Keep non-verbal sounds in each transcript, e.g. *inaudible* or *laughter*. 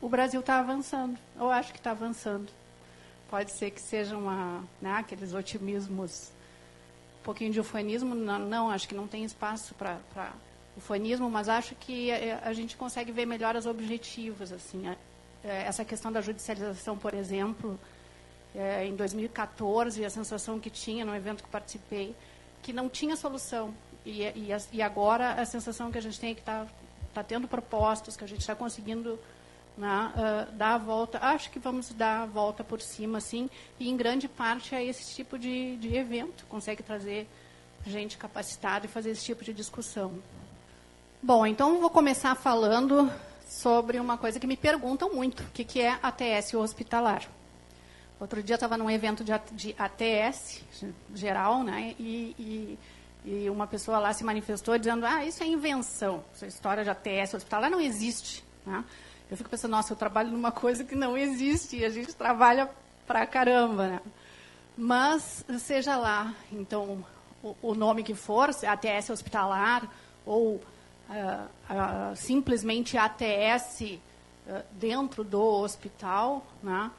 o Brasil está avançando. Eu acho que está avançando. Pode ser que seja uma, né, aqueles otimismos, um pouquinho de ufanismo. Não, não acho que não tem espaço para ufanismo, mas acho que a, a, gente consegue ver melhor as objetivas. Assim, a, é, essa questão da judicialização, por exemplo, é, em 2014, a sensação que tinha no evento que participei, que não tinha solução. E, e, e agora a sensação que a gente tem é que está tá tendo propostas, que a gente está conseguindo né, uh, dar a volta. Acho que vamos dar a volta por cima, sim, e em grande parte é esse tipo de, de evento, consegue trazer gente capacitada e fazer esse tipo de discussão. Bom, então vou começar falando sobre uma coisa que me perguntam muito, o que, que é ATS hospitalar. Outro dia estava num evento de ATS geral, né, e, e, e, uma pessoa lá se manifestou dizendo, ah, isso é invenção, essa história de ATS hospitalar não existe. Né? Eu fico pensando, nossa, eu trabalho numa coisa que não existe, e a gente trabalha pra caramba, né? Mas, seja lá, então, o, o nome que for, ATS hospitalar, ou uh, simplesmente ATS uh, ah, dentro do hospital, né?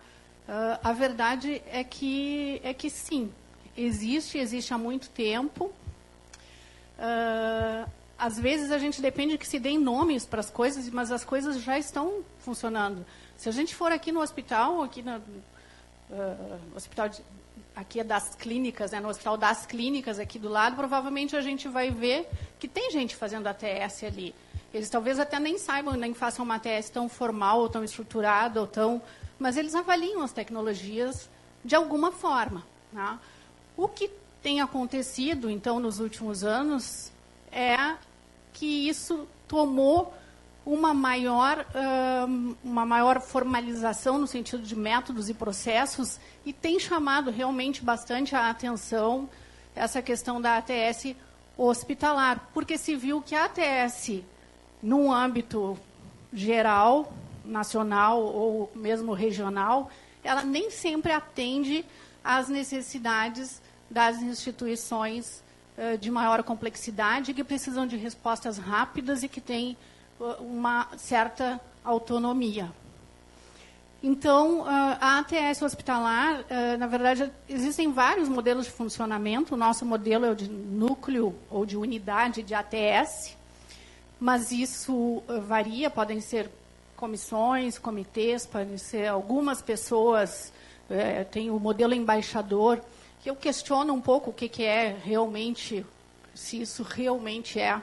a verdade é que, é que sim, existe, existe há muito tempo. Às vezes a gente depende que se deem nomes para as coisas, mas as coisas já estão funcionando. Se a gente for aqui no hospital, aqui no hospital de, aqui é das clínicas, né, no Hospital das Clínicas aqui do lado, provavelmente a gente vai ver que tem gente fazendo ATS ali. Eles talvez até nem saibam, nem façam uma ATS tão formal, ou tão estruturada, ou tão... Mas eles avaliam as tecnologias de alguma forma. Né? O que tem acontecido, então, nos últimos anos, é que isso tomou uma maior, uma maior formalização no sentido de métodos e processos e tem chamado realmente bastante a atenção essa questão da ATS hospitalar, porque se viu que a ATS, num âmbito geral, nacional ou mesmo regional, ela nem sempre atende às necessidades das instituições de maior complexidade, que precisam de respostas rápidas e que têm uma certa autonomia. Então, a ATS hospitalar, na verdade, existem vários modelos de funcionamento. O nosso modelo é o de núcleo ou de unidade de ATS, mas isso varia, podem ser comissões, comitês, podem ser algumas pessoas. Tem o modelo embaixador, que eu questiono um pouco o que, que é realmente, se isso realmente é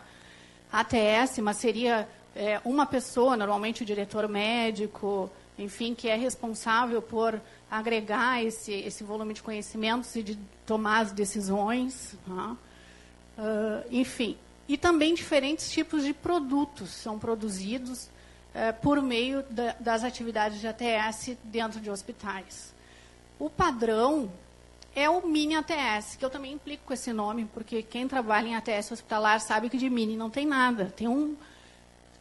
ATS, mas seria é, uma pessoa, normalmente o diretor médico, enfim, que é responsável por agregar esse, esse volume de conhecimentos e de tomar as decisões. Né? Uh, enfim, e também diferentes tipos de produtos são produzidos uh, por meio da, das atividades de ATS dentro de hospitais. O padrão é o mini ATS, que eu também implico com esse nome, porque quem trabalha em ATS hospitalar sabe que de mini não tem nada. Tem um,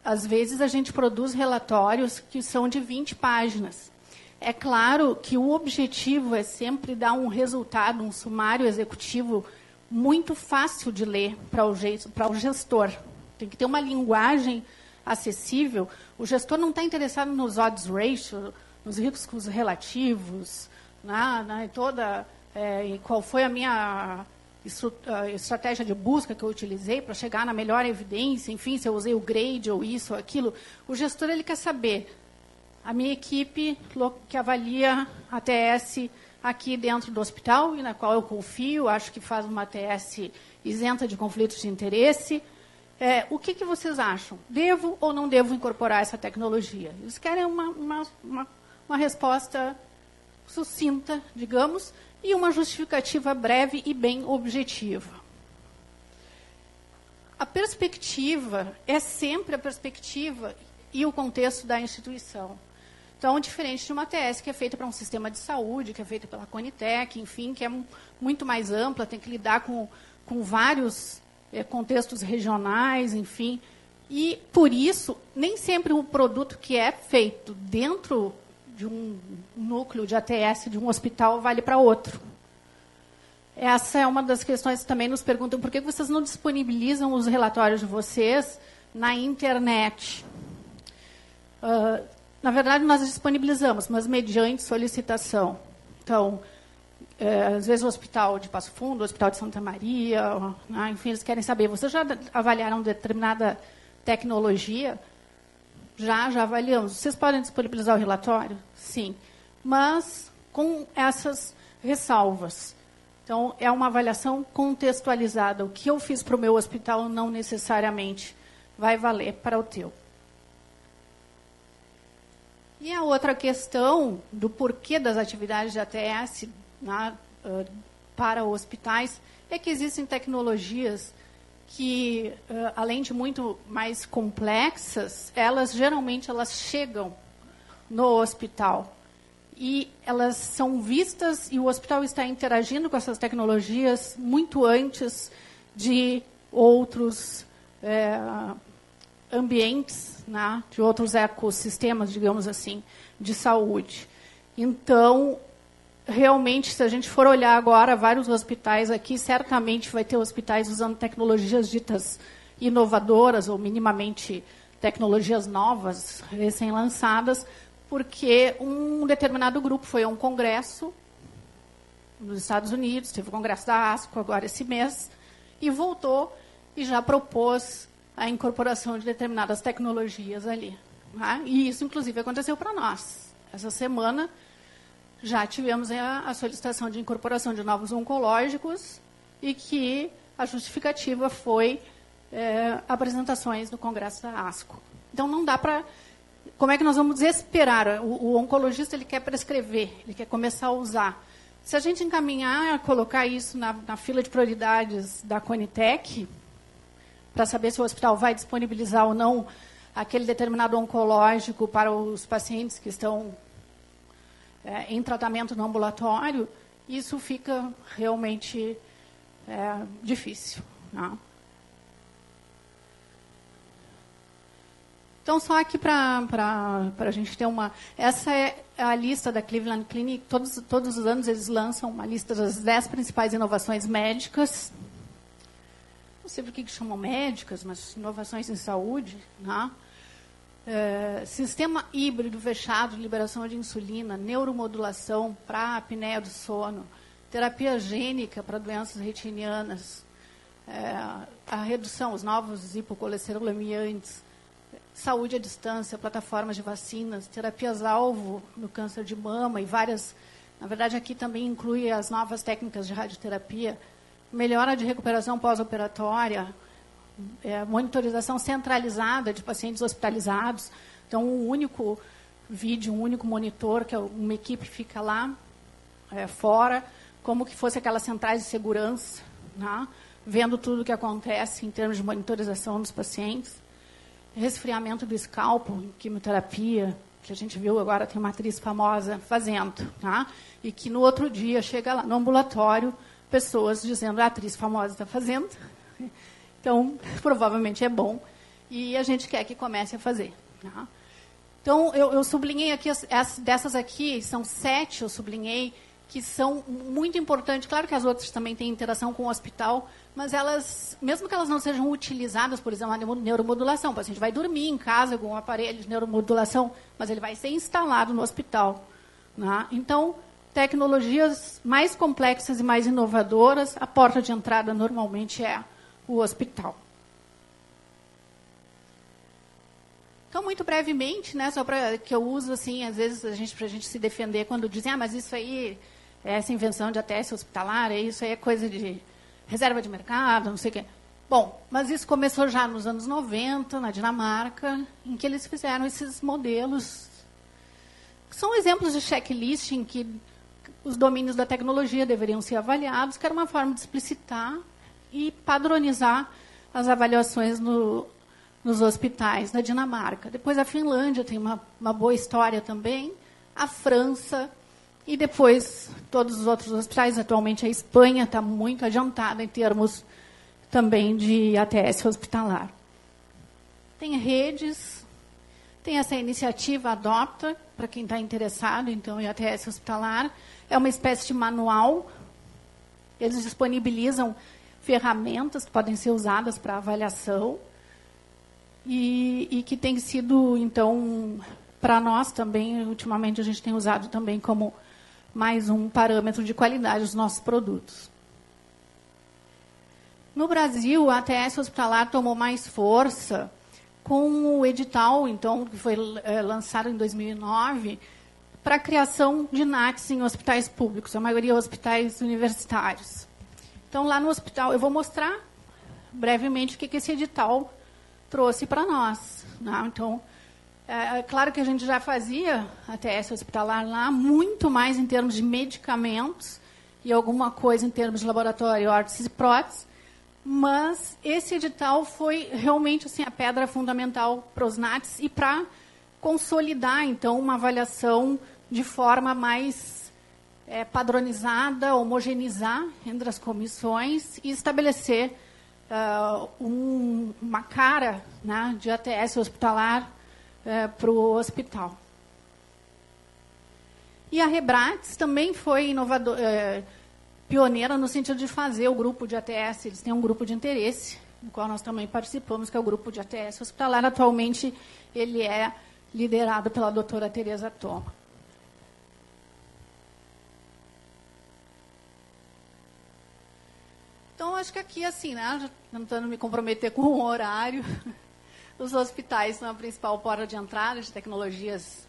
às vezes a gente produz relatórios que são de 20 páginas. É claro que o objetivo é sempre dar um resultado, um sumário executivo muito fácil de ler para o, gestor. Tem que ter uma linguagem acessível. O gestor não está interessado nos odds ratio, nos riscos relativos, na, na toda é, qual foi a minha estratégia de busca que eu utilizei para chegar na melhor evidência, enfim, se eu usei o grade ou isso ou aquilo, o gestor ele quer saber a minha equipe que avalia a TS aqui dentro do hospital e na qual eu confio, acho que faz uma TS isenta de conflitos de interesse. É, o que, que, vocês acham? Devo ou não devo incorporar essa tecnologia? Eles querem uma, uma, uma, uma resposta sucinta, digamos, e uma justificativa breve e bem objetiva. A perspectiva é sempre a perspectiva e o contexto da instituição. Então, diferente de uma TS que é feita para um sistema de saúde, que é feita pela Conitec, enfim, que é muito mais ampla, tem que lidar com, com vários é, contextos regionais, enfim. E, por isso, nem sempre o produto que é feito dentro de um núcleo de ATS de um hospital vale para outro. Essa é uma das questões que também nos perguntam por que vocês não disponibilizam os relatórios de vocês na internet. Uh, Na verdade, nós disponibilizamos, mas mediante solicitação. Então, é, às vezes o hospital de Passo Fundo, o hospital de Santa Maria, né, enfim, eles querem saber, vocês já avaliaram determinada tecnologia? Já, já avaliamos. Vocês podem disponibilizar o relatório? Sim. Mas com essas ressalvas. Então, é uma avaliação contextualizada. O que eu fiz para o meu hospital não necessariamente vai valer para o teu. E a outra questão do porquê das atividades de ATS né, para hospitais é que existem tecnologias que, além de muito mais complexas, elas geralmente elas chegam no hospital e elas são vistas e o hospital está interagindo com essas tecnologias muito antes de outros é, ambientes, né, de outros ecossistemas, digamos assim, de saúde. Então, realmente, se a gente for olhar agora vários hospitais aqui, certamente vai ter hospitais usando tecnologias ditas inovadoras ou minimamente tecnologias novas, recém-lançadas, porque um determinado grupo foi a um congresso nos Estados Unidos, teve o congresso da ASCO agora esse mês, e voltou e já propôs a incorporação de determinadas tecnologias ali. Né? E isso, inclusive, aconteceu para nós. Essa semana já tivemos a, solicitação de incorporação de novos oncológicos e que a justificativa foi é, apresentações no Congresso da ASCO. Então, não dá para como é que nós vamos esperar? O, o, oncologista ele quer prescrever, ele quer começar a usar. Se a gente encaminhar colocar isso na, na fila de prioridades da Conitec, para saber se o hospital vai disponibilizar ou não aquele determinado oncológico para os pacientes que estão é, em tratamento no ambulatório, isso fica realmente é, difícil. Né? Então, só aqui para a gente ter uma. Essa é a lista da Cleveland Clinic. Todos, todos os anos eles lançam uma lista das dez principais inovações médicas. Não sei por que chamam médicas, mas inovações em saúde. Né? É, sistema híbrido fechado, liberação de insulina, neuromodulação para apneia do sono, terapia gênica para doenças retinianas, é, a redução, os novos hipocolesterolemiantes, saúde à distância, plataformas de vacinas, terapias-alvo no câncer de mama e várias. Na verdade, aqui também inclui as novas técnicas de radioterapia, melhora de recuperação pós-operatória, é, monitorização centralizada de pacientes hospitalizados. Então, um único vídeo, um único monitor, que uma equipe fica lá é, fora, como que fosse aquelas centrais de segurança, né, vendo tudo o que acontece em termos de monitorização dos pacientes resfriamento do escalpo, quimioterapia, que a gente viu agora, tem uma atriz famosa fazendo, tá? e que no outro dia chega lá no ambulatório, pessoas dizendo a atriz famosa está fazendo. Então, *laughs* provavelmente é bom, e a gente quer que comece a fazer. Tá? Então, eu, eu, sublinhei aqui, as, as, dessas aqui, são sete, eu sublinhei, que são muito importantes. Claro que as outras também têm interação com o hospital, mas elas, mesmo que elas não sejam utilizadas, por exemplo, a neuromodulação, o paciente vai dormir em casa com um aparelho de neuromodulação, mas ele vai ser instalado no hospital. Né? Então, tecnologias mais complexas e mais inovadoras, a porta de entrada normalmente é o hospital. Então, muito brevemente, né, só para que eu uso assim, às vezes a gente para a gente se defender quando dizem, ah, mas isso aí essa invenção de ATS hospitalar, é isso aí é coisa de reserva de mercado, não sei o quê. Bom, mas isso começou já nos anos 90, na Dinamarca, em que eles fizeram esses modelos. São exemplos de checklist em que os domínios da tecnologia deveriam ser avaliados, que era uma forma de explicitar e padronizar as avaliações no, nos hospitais na Dinamarca. Depois a Finlândia tem uma, uma boa história também, a França, e depois, todos os outros hospitais, atualmente a Espanha está muito adiantada em termos também de ATS hospitalar. Tem redes, tem essa iniciativa Adopta, para quem está interessado, então, em ATS hospitalar. É uma espécie de manual. Eles disponibilizam ferramentas que podem ser usadas para avaliação e, e que tem sido, então, para nós também, ultimamente a gente tem usado também como mais um parâmetro de qualidade dos nossos produtos. No Brasil, a ATS hospitalar tomou mais força com o edital, então, que foi é, lançado em 2009, para a criação de NATs em hospitais públicos, a maioria hospitais universitários. Então, lá no hospital, eu vou mostrar brevemente o que, que esse edital trouxe para nós. Né? Então, é, é, claro que a gente já fazia a TS hospitalar lá, muito mais em termos de medicamentos e alguma coisa em termos de laboratório, órteses e próteses, mas esse edital foi realmente assim a pedra fundamental para os NATs e para consolidar então uma avaliação de forma mais é, padronizada, homogeneizar entre as comissões e estabelecer uh, um, uma cara né, de ATS hospitalar uh, para o hospital. E a Rebrates também foi inovador, uh, pioneira no sentido de fazer o grupo de ATS. Eles têm um grupo de interesse, no qual nós também participamos, que é o grupo de ATS hospitalar. Atualmente, ele é liderado pela doutora Tereza Toma. Então, acho que aqui, assim, né, tentando me comprometer com o horário, *laughs* os hospitais são a principal porta de entrada de tecnologias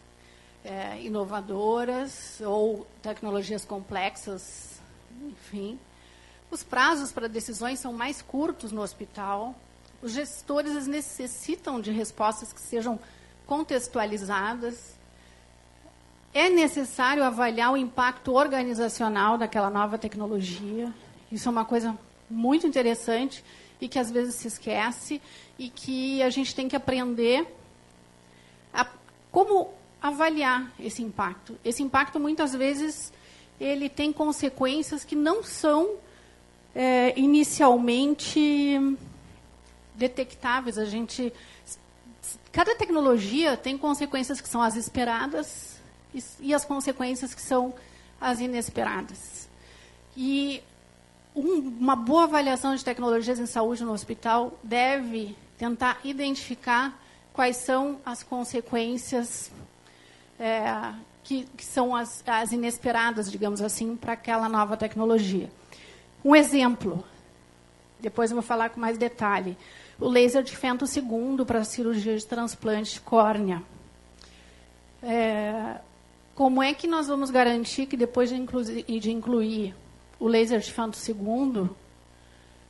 é, inovadoras ou tecnologias complexas enfim. Os prazos para decisões são mais curtos no hospital. Os gestores necessitam de respostas que sejam contextualizadas. É necessário avaliar o impacto organizacional daquela nova tecnologia. Isso é uma coisa muito interessante e que às vezes se esquece e que a gente tem que aprender a como avaliar esse impacto. Esse impacto muitas vezes ele tem consequências que não são é, inicialmente detectáveis. A gente, cada tecnologia tem consequências que são as esperadas e, e as consequências que são as inesperadas. E um, uma boa avaliação de tecnologias em saúde no hospital deve tentar identificar quais são as consequências é, que, que são as, as inesperadas, digamos assim, para aquela nova tecnologia. Um exemplo, depois eu vou falar com mais detalhe. O laser de fento segundo para cirurgia de transplante de córnea. É, como é que nós vamos garantir que depois de incluir, de incluir o laser de fento segundo,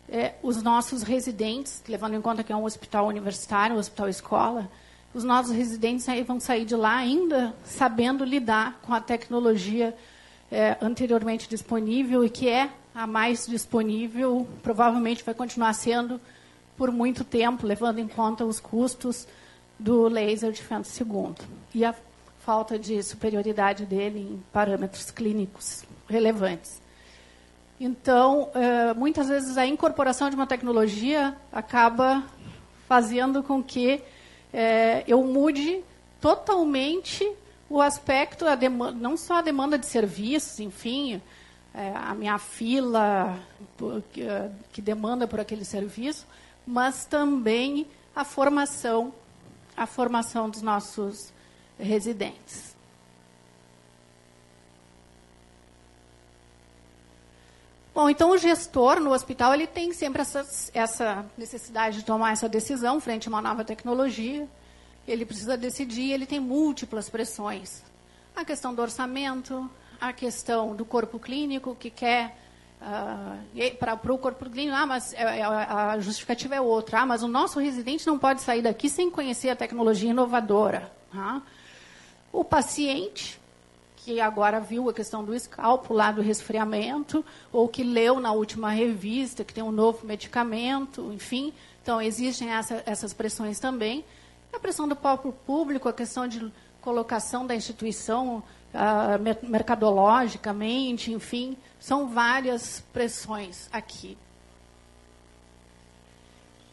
é, os nossos residentes, levando em conta que é um hospital universitário, um hospital escola, os nossos residentes aí vão sair de lá ainda sabendo lidar com a tecnologia é, anteriormente disponível e que é a mais disponível, provavelmente vai continuar sendo por muito tempo, levando em conta os custos do laser de fento segundo e a falta de superioridade dele em parâmetros clínicos relevantes. Então, é, muitas vezes a incorporação de uma tecnologia acaba fazendo com que é, eu mude totalmente o aspecto, a demanda, não só a demanda de serviços, enfim, é, a minha fila que, demanda por aquele serviço, mas também a formação, a formação dos nossos residentes. Bom, então o gestor no hospital ele tem sempre essa, essa necessidade de tomar essa decisão frente a uma nova tecnologia. Ele precisa decidir, ele tem múltiplas pressões. A questão do orçamento, a questão do corpo clínico que quer uh, para o corpo clínico, ah, mas é, é, a justificativa é outra. Ah, mas o nosso residente não pode sair daqui sem conhecer a tecnologia inovadora. Ah. O paciente que agora viu a questão do escalpo lá do resfriamento, ou que leu na última revista que tem um novo medicamento, enfim. Então, existem essa, essas pressões também. A pressão do próprio público, a questão de colocação da instituição uh, mercadologicamente, enfim, são várias pressões aqui.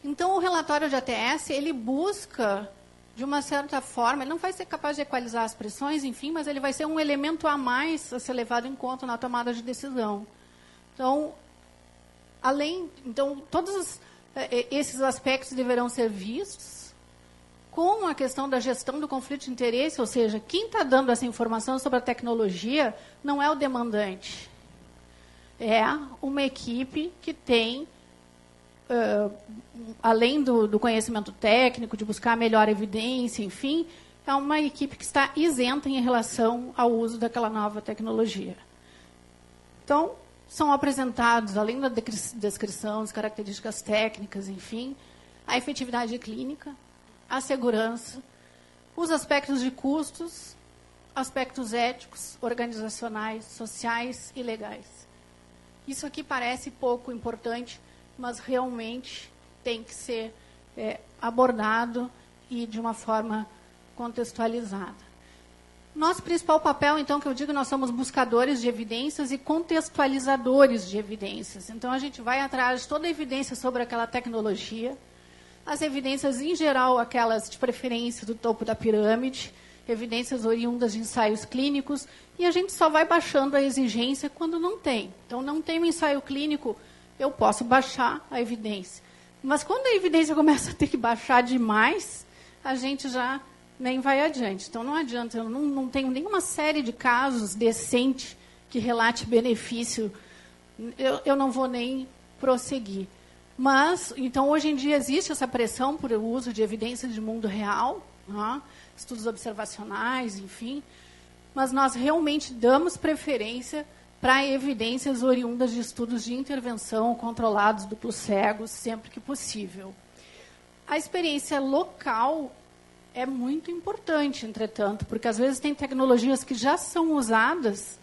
Então, o relatório de ATS, ele busca de uma certa forma, ele não vai ser capaz de equalizar as pressões, enfim, mas ele vai ser um elemento a mais a ser levado em conta na tomada de decisão. Então, além, então todos os, eh, esses aspectos deverão ser vistos com a questão da gestão do conflito de interesse, ou seja, quem está dando essa informação sobre a tecnologia não é o demandante. É uma equipe que tem, uh, além do, do conhecimento técnico, de buscar melhor evidência, enfim, é uma equipe que está isenta em relação ao uso daquela nova tecnologia. Então, são apresentados, além da descrição, das características técnicas, enfim, a efetividade clínica, a segurança, os aspectos de custos, aspectos éticos, organizacionais, sociais e legais. Isso aqui parece pouco importante, mas realmente tem que ser é, abordado e de uma forma contextualizada. Nosso principal papel, então, que eu digo, nós somos buscadores de evidências e contextualizadores de evidências. Então, a gente vai atrás de toda a evidência sobre aquela tecnologia, as evidências, em geral, aquelas de preferência do topo da pirâmide, evidências oriundas de ensaios clínicos, e a gente só vai baixando a exigência quando não tem. Então, não tem um ensaio clínico, eu posso baixar a evidência. Mas quando a evidência *laughs* começa a ter que baixar demais, a gente já nem vai adiante. Então, não adianta, eu não, não tenho nenhuma série de casos decente que relate benefício, eu, eu não vou nem prosseguir. Mas, então, hoje em dia existe essa pressão por uso de evidências de mundo real, né? estudos observacionais, enfim, mas nós realmente damos preferência para evidências oriundas de estudos de intervenção controlados, duplos cegos, sempre que possível. A experiência local é muito importante, entretanto, porque às vezes tem tecnologias que já são usadas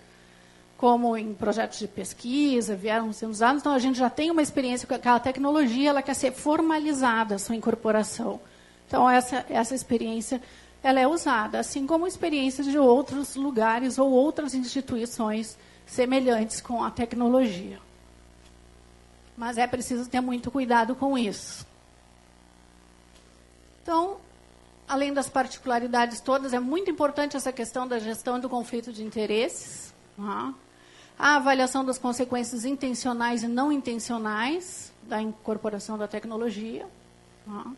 como em projetos de pesquisa, vieram sendo usados, então a gente já tem uma experiência com aquela tecnologia, ela quer ser formalizada, a sua incorporação. Então, essa, essa experiência ela é usada, assim como experiências de outros lugares ou outras instituições semelhantes com a tecnologia. Mas é preciso ter muito cuidado com isso. Então, além das particularidades todas, é muito importante essa questão da gestão do conflito de interesses. Tá? a avaliação das consequências intencionais e não intencionais da incorporação da tecnologia. Tá?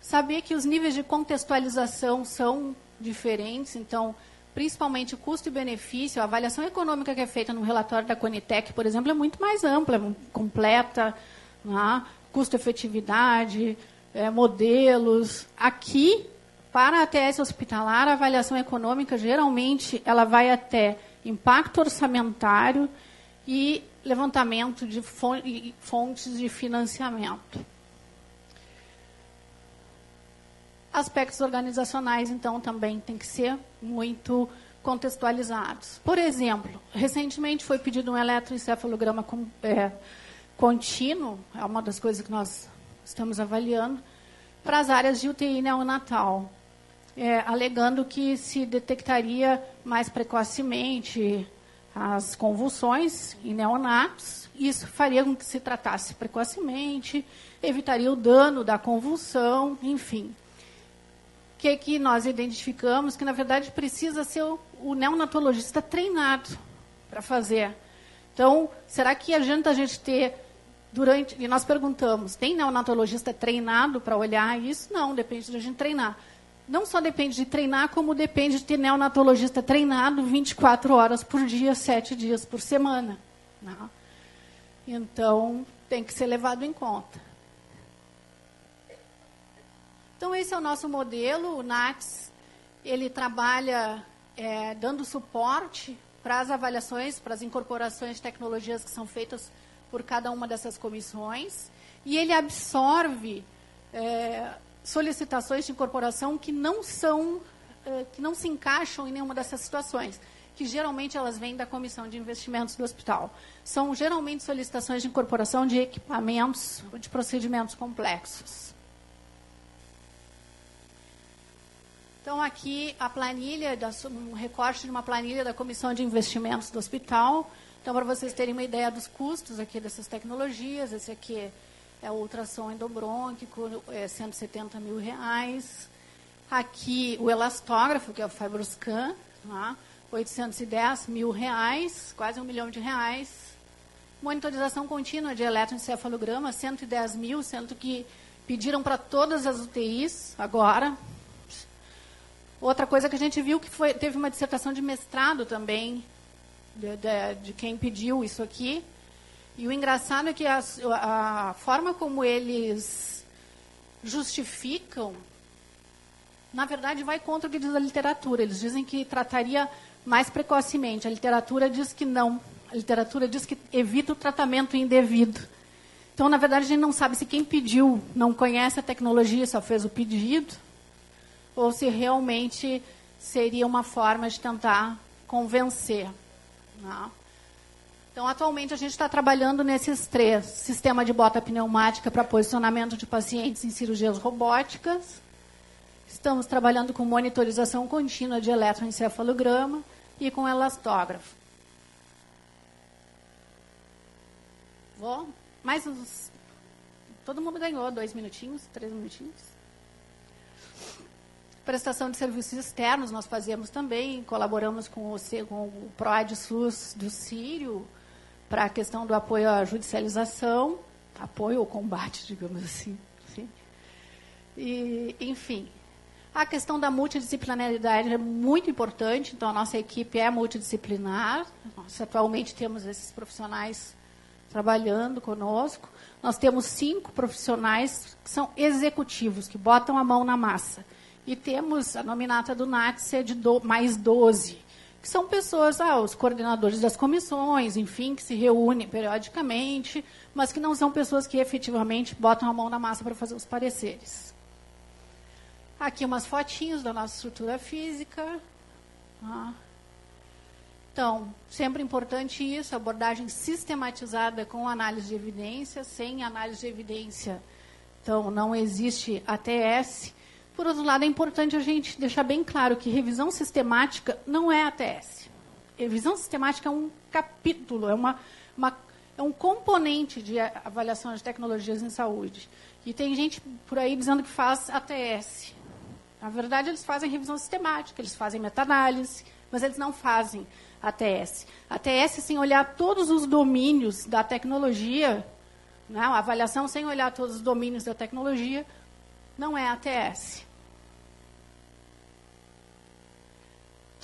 Saber que os níveis de contextualização são diferentes, então, principalmente custo e benefício, a avaliação econômica que é feita no relatório da Conitec, por exemplo, é muito mais ampla, é completa, tá? custo-efetividade, é, modelos. Aqui, para a ATS hospitalar, a avaliação econômica, geralmente, ela vai até impacto orçamentário e levantamento de fontes de financiamento. Aspectos organizacionais, então, também têm que ser muito contextualizados. Por exemplo, recentemente foi pedido um eletroencefalograma é, contínuo, é uma das coisas que nós estamos avaliando, para as áreas de UTI neonatal é, alegando que se detectaria mais precocemente as convulsões em neonatos. Isso faria com que se tratasse precocemente, evitaria o dano da convulsão, enfim. Que, que nós identificamos? Que, na verdade, precisa ser o, o neonatologista treinado para fazer. Então, será que adianta a gente ter durante. E nós perguntamos: tem neonatologista treinado para olhar isso? Não, depende da gente treinar não só depende de treinar, como depende de ter neonatologista treinado 24 horas por dia, 7 dias por semana. Né? Então, tem que ser levado em conta. Então, esse é o nosso modelo. O NATS ele trabalha é, dando suporte para as avaliações, para as incorporações de tecnologias que são feitas por cada uma dessas comissões. E ele absorve é, solicitações de incorporação que não são, eh, que não se encaixam em nenhuma dessas situações, que geralmente elas vêm da comissão de investimentos do hospital. São geralmente solicitações de incorporação de equipamentos, de procedimentos complexos. Então, aqui a planilha, um recorte de uma planilha da comissão de investimentos do hospital. Então, para vocês terem uma ideia dos custos aqui dessas tecnologias, esse aqui é ultrassom endobrônquico, é 170 mil reais. Aqui o elastógrafo, que é o Fibroscan, tá? 810 mil reais, quase um milhão de reais. Monitorização contínua de eletroencefalograma, 110 mil, sendo que Pediram para todas as UTIs agora. Outra coisa que a gente viu que foi, teve uma dissertação de mestrado também de, de, de quem pediu isso aqui. E o engraçado é que a, a forma como eles justificam, na verdade, vai contra o que diz a literatura. Eles dizem que trataria mais precocemente. A literatura diz que não. A literatura diz que evita o tratamento indevido. Então, na verdade, a gente não sabe se quem pediu não conhece a tecnologia, só fez o pedido, ou se realmente seria uma forma de tentar convencer. Não. Então, atualmente, a gente está trabalhando nesses três: sistema de bota pneumática para posicionamento de pacientes em cirurgias robóticas. Estamos trabalhando com monitorização contínua de eletroencefalograma e com elastógrafo. Vou? Mais uns. Todo mundo ganhou dois minutinhos, três minutinhos. Prestação de serviços externos nós fazemos também, colaboramos com o, com o PROAD SUS do Sírio para a questão do apoio à judicialização, apoio ao combate, digamos assim. Sim. E, enfim, a questão da multidisciplinaridade é muito importante, então a nossa equipe é multidisciplinar. Nós atualmente temos esses profissionais trabalhando conosco. Nós temos cinco profissionais que são executivos, que botam a mão na massa. E temos a nominata do NATSE de do, mais 12, que são pessoas, ah, os coordenadores das comissões, enfim, que se reúnem periodicamente, mas que não são pessoas que efetivamente botam a mão na massa para fazer os pareceres. Aqui umas fotinhos da nossa estrutura física. Ah. Então, sempre importante isso, abordagem sistematizada com análise de evidência, sem análise de evidência. Então, não existe ATS. Por outro lado, é importante a gente deixar bem claro que revisão sistemática não é ATS. Revisão sistemática é um capítulo, é, uma, uma, é um componente de avaliação de tecnologias em saúde. E tem gente por aí dizendo que faz ATS. Na verdade, eles fazem revisão sistemática, eles fazem meta-análise, mas eles não fazem ATS. ATS sem olhar todos os domínios da tecnologia, né? avaliação sem olhar todos os domínios da tecnologia, não é ATS.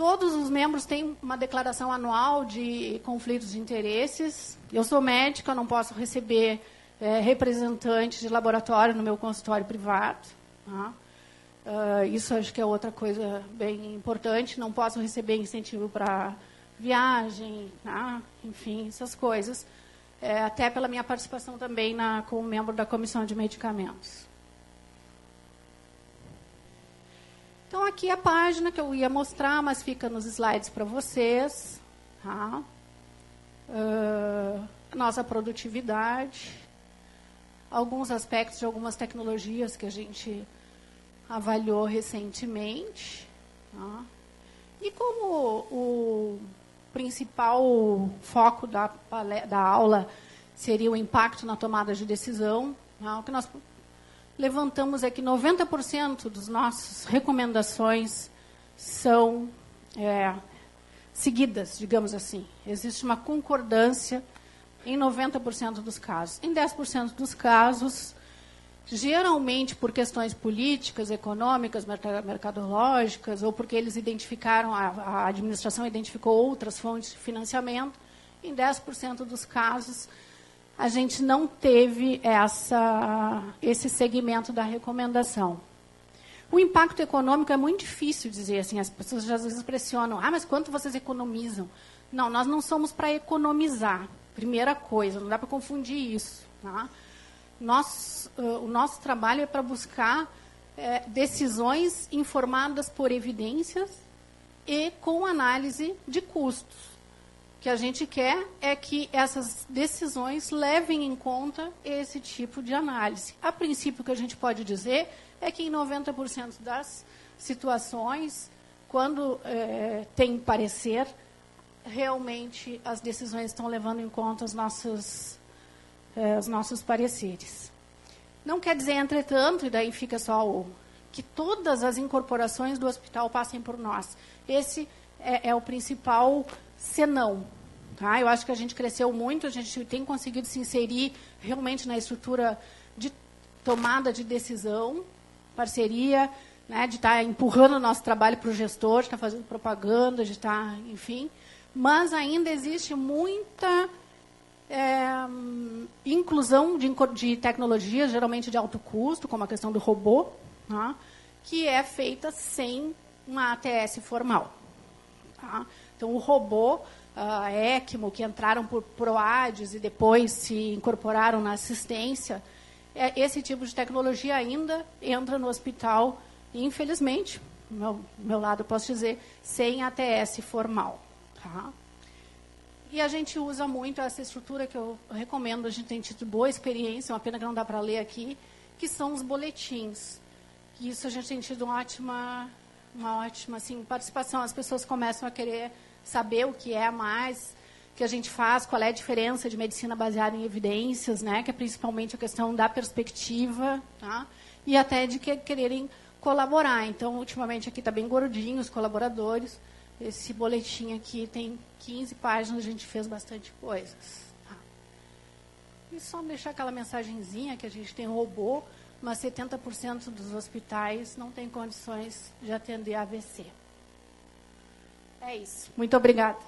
Todos os membros têm uma declaração anual de conflitos de interesses. Eu sou médica, não posso receber é, representantes de laboratório no meu consultório privado. Tá? Uh, isso acho que é outra coisa bem importante. Não posso receber incentivo para viagem, né? enfim, essas coisas. É, até pela minha participação também na, como membro da comissão de medicamentos. Então, aqui a página que eu ia mostrar, mas fica nos slides para vocês. Tá? Uh, nossa produtividade, alguns aspectos de algumas tecnologias que a gente avaliou recentemente. Tá? E como o principal foco da, da aula seria o impacto na tomada de decisão, tá? o que nós levantamos é que 90% das nossas recomendações são é, seguidas, digamos assim. Existe uma concordância em 90% dos casos. Em 10% dos casos, geralmente por questões políticas, econômicas, mercadológicas, ou porque eles identificaram, a, a administração identificou outras fontes de financiamento, em 10% dos casos, a gente não teve essa, esse segmento da recomendação. O impacto econômico é muito difícil dizer assim, as pessoas às vezes pressionam, ah, mas quanto vocês economizam? Não, nós não somos para economizar, primeira coisa, não dá para confundir isso. Tá? Nós, uh, o nosso trabalho é para buscar é, decisões informadas por evidências e com análise de custos que a gente quer é que essas decisões levem em conta esse tipo de análise. A princípio, o que a gente pode dizer é que em 90% das situações, quando é, tem parecer, realmente as decisões estão levando em conta os nossos, é, os nossos pareceres. Não quer dizer, entretanto, e daí fica só o que todas as incorporações do hospital passem por nós. Esse é, é o principal senão. Tá? Eu acho que a gente cresceu muito, a gente tem conseguido se inserir realmente na estrutura de tomada de decisão, parceria, né, de estar tá empurrando o nosso trabalho para o gestor, de estar tá fazendo propaganda, de estar, tá, enfim. Mas ainda existe muita é, inclusão de, de tecnologias, geralmente de alto custo, como a questão do robô, né, que é feita sem uma ATS formal. Tá? Então, o robô, a ECMO, que entraram por PROADES e depois se incorporaram na assistência, é, esse tipo de tecnologia ainda entra no hospital, infelizmente, do meu, meu lado posso dizer, sem ATS formal. Tá? E a gente usa muito essa estrutura que eu recomendo, a gente tem tido boa experiência, uma pena que não dá para ler aqui, que são os boletins. Isso a gente tem tido uma ótima, uma ótima assim, participação. As pessoas começam a querer saber o que é mais que a gente faz, qual é a diferença de medicina baseada em evidências, né, que é principalmente a questão da perspectiva, tá? e até de que, quererem colaborar. Então, ultimamente aqui está bem gordinho os colaboradores. Esse boletim aqui tem 15 páginas, a gente fez bastante coisas. Tá? E só deixar aquela mensagenzinha que a gente tem robô, mas 70% dos hospitais não têm condições de atender AVC. É isso. Muito obrigada.